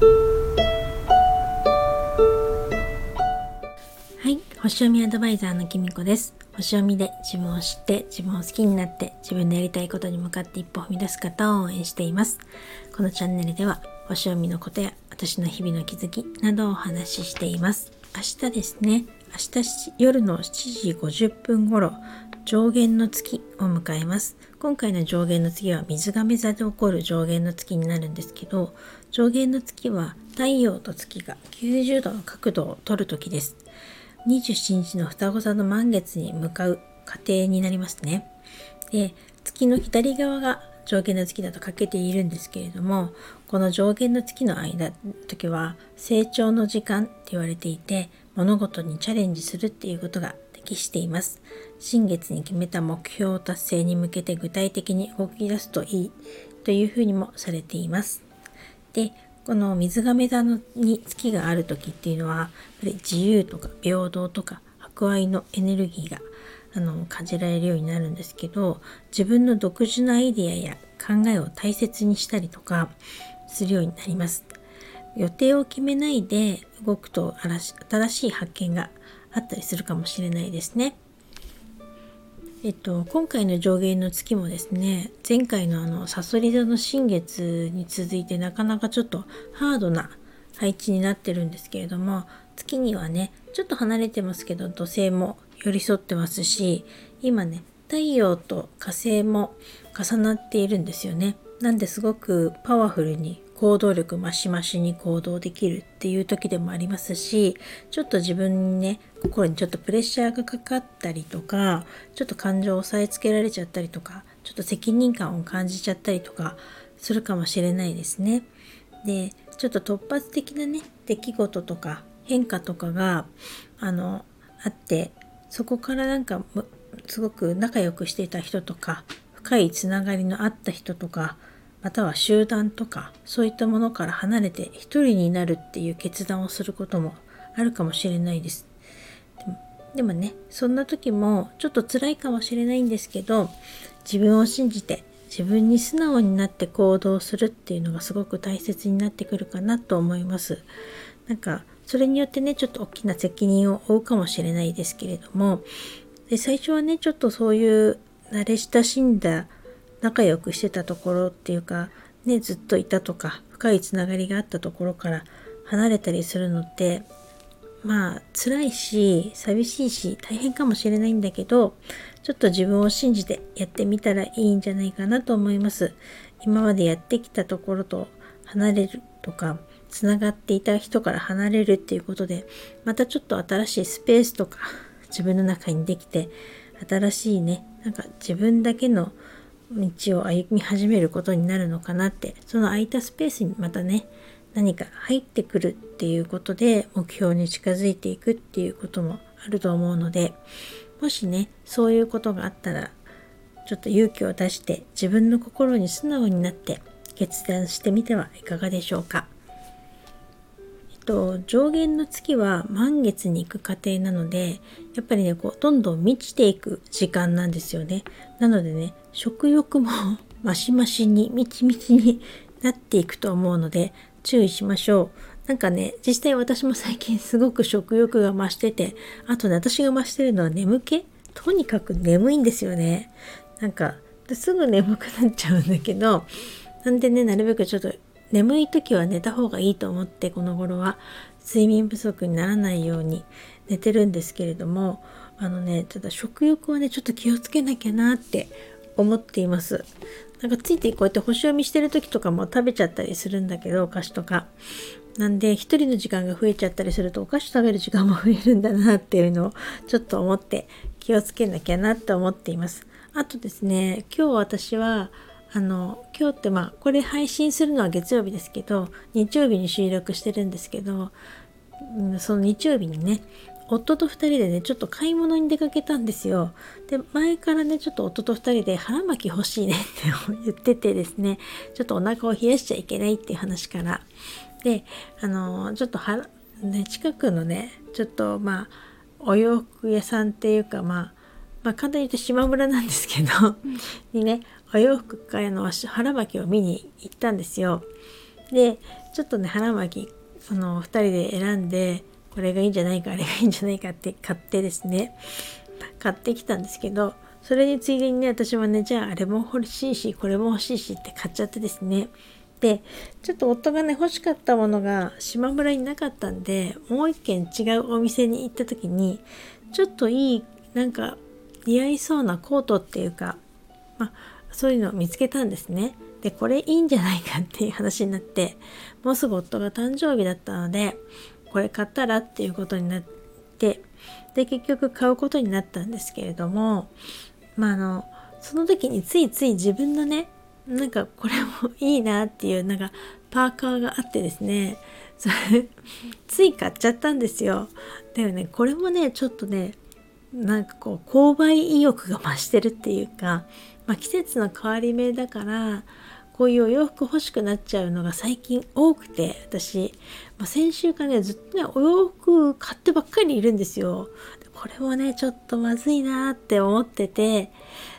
はい。星読みアドバイザーのきみこです。星読みで自分を知って自分を好きになって自分のやりたいことに向かって一歩踏み出す方を応援しています。このチャンネルでは星読みのことや私の日々の気づきなどをお話ししています。明日ですね。明日夜の7時50分頃上限の月を迎えます。今回の上限の月は水亀座で起こる上限の月になるんですけど上限の月は太陽と月が90度の角度を取る時です。27日の双子座の満月に向かう過程になりますね。で月の左側が上限の月だと欠けているんですけれどもこの上限の月の間時は成長の時間って言われていて物事にチャレンジするっていうことが適しています。新月に決めた目標達成に向けて具体的に動き出すといいというふうにもされています。でこの水亀座のに月がある時っていうのはやっぱり自由とか平等とか博愛のエネルギーがあの感じられるようになるんですけど自分の独自のアイデアや考えを大切にしたりとかするようになります。予定を決めないで動くと新しい発見があったりするかもしれないですね。えっと、今回の上限の月もですね前回のあのさそり座の新月に続いてなかなかちょっとハードな配置になってるんですけれども月にはねちょっと離れてますけど土星も寄り添ってますし今ね太陽と火星も重なっているんですよね。なんですごくパワフルに行動力増し増しに行動できるっていう時でもありますしちょっと自分にね心にちょっとプレッシャーがかかったりとかちょっと感情を押さえつけられちゃったりとかちょっと責任感を感じちゃったりとかするかもしれないですね。でちょっと突発的なね出来事とか変化とかがあのあってそこからなんかすごく仲良くしていた人とか深いつながりのあった人とかまたは集団とかそういったものから離れて一人になるっていう決断をすることもあるかもしれないです。でもねそんな時もちょっと辛いかもしれないんですけど自分を信じて自分に素直になって行動するっていうのがすごく大切になってくるかなと思います。なんかそれによってねちょっと大きな責任を負うかもしれないですけれどもで最初はねちょっとそういう慣れ親しんだ仲良くしてたところっていうかねずっといたとか深いつながりがあったところから離れたりするのってまあ辛いし寂しいし大変かもしれないんだけどちょっと自分を信じてやってみたらいいんじゃないかなと思います。今までやってきたところと離れるとかつながっていた人から離れるっていうことでまたちょっと新しいスペースとか自分の中にできて新しいねなんか自分だけの道を歩み始めることになるのかなってその空いたスペースにまたね何か入ってくるっていうことで目標に近づいていくっていうこともあると思うのでもしねそういうことがあったらちょっと勇気を出して自分の心に素直になって決断してみてはいかがでしょうか。と上限の月は満月に行く過程なのでやっぱりねこうどんどん満ちていく時間なんですよね。なのでね食欲も マシマシにみちみちになっていくと思うので注意しましょう。なんかね実際私も最近すごく食欲が増しててあとね私が増してるのは眠気？とにかく眠いんですよね。なんかすぐ眠くなっちゃうんだけどなんでねなるべくちょっと眠い時は寝た方がいいと思ってこの頃は睡眠不足にならないように寝てるんですけれどもあのねただ食欲はねちょっと気をつけなきゃなって思っています。なんかついてこうやって星読みしてる時とかも食べちゃったりするんだけどお菓子とか。なんで一人の時間が増えちゃったりするとお菓子食べる時間も増えるんだなっていうのをちょっと思って気をつけなきゃなって思っています。あとですね今日私はあの今日ってまあこれ配信するのは月曜日ですけど日曜日に収録してるんですけど、うん、その日曜日にね夫と2人でねちょっと買い物に出かけたんですよ。で前からねちょっと夫と2人で腹巻き欲しいねって言っててですねちょっとお腹を冷やしちゃいけないっていう話からであのちょっとはね近くのねちょっとまあお洋服屋さんっていうかまあまあ簡単に言うと島村なんですけどにねお洋服からの腹巻きを見に行ったんですよ。でちょっとね腹巻きその2人で選んでこれがいいんじゃないかあれがいいんじゃないかって買ってですね。買ってきたんですけどそれについでにね私はねじゃああれも欲しいしこれも欲しいしって買っちゃってですね。でちょっと夫がね欲しかったものが島村になかったんでもう一軒違うお店に行った時にちょっといいなんか似合いそうなコートっていうか、まあ、そういうのを見つけたんですね。でこれいいんじゃないかっていう話になってもうすぐ夫が誕生日だったのでこれ買ったらっていうことになってで結局買うことになったんですけれどもまああのその時についつい自分のねなんかこれもいいなっていうなんかパーカーがあってですねそれつい買っちゃったんですよ。だよねこれもねちょっとねなんかこう購買意欲が増してるっていうか、まあ、季節の変わり目だからこういうお洋服欲しくなっちゃうのが最近多くて私、まあ、先週からねずっとねお洋服買ってばっかりいるんですよ。これもねちょっとまずいなって思ってて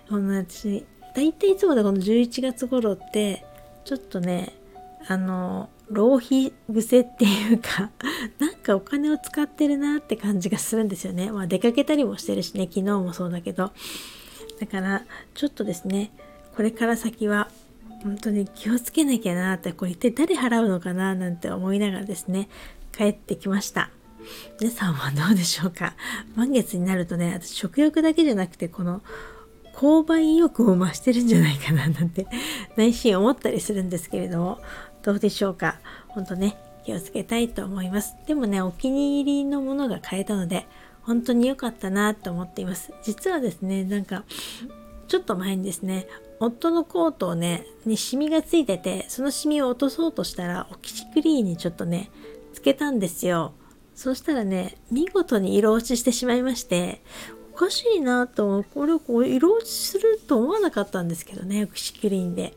この私大体いつもでこの11月頃ってちょっとねあの浪費癖っていうか なんかお金を使ってるなって感じがするんですよね。まあ出かけたりもしてるしね昨日もそうだけどだからちょっとですねこれから先は本当に気をつけなきゃなってこれ一体誰払うのかななんて思いながらですね帰ってきました。皆さんはどうでしょうか？満月になるとね私食欲だけじゃなくてこの購買意欲も増してるんじゃないかななんて内心思ったりするんですけれどもどうでしょうか？本当ね気をつけたいと思います。でもねお気に入りのものが買えたので本当に良かったなと思っています。実はですねなんかちょっと前にですね夫のコートをねにシミがついててそのシミを落とそうとしたらオキシクリーンにちょっとねつけたんですよ。そしたらね見事に色落ちしてしまいましておかしいなとこれをこう色落ちすると思わなかったんですけどねオキシクリーンで。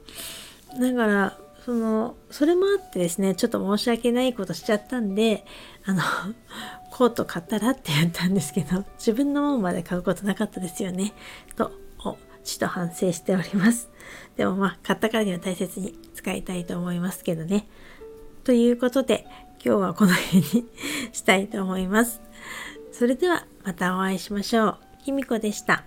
だからそのそれもあってですねちょっと申し訳ないことしちゃったんであの コート買ったらって言ったんですけど自分のものまで買うことなかったですよね。とちと反省しております。でもまあ買ったからには大切に使いたいと思いますけどね。ということで今日はこの辺に したいと思います。それではまたお会いしましょう。きみこでした。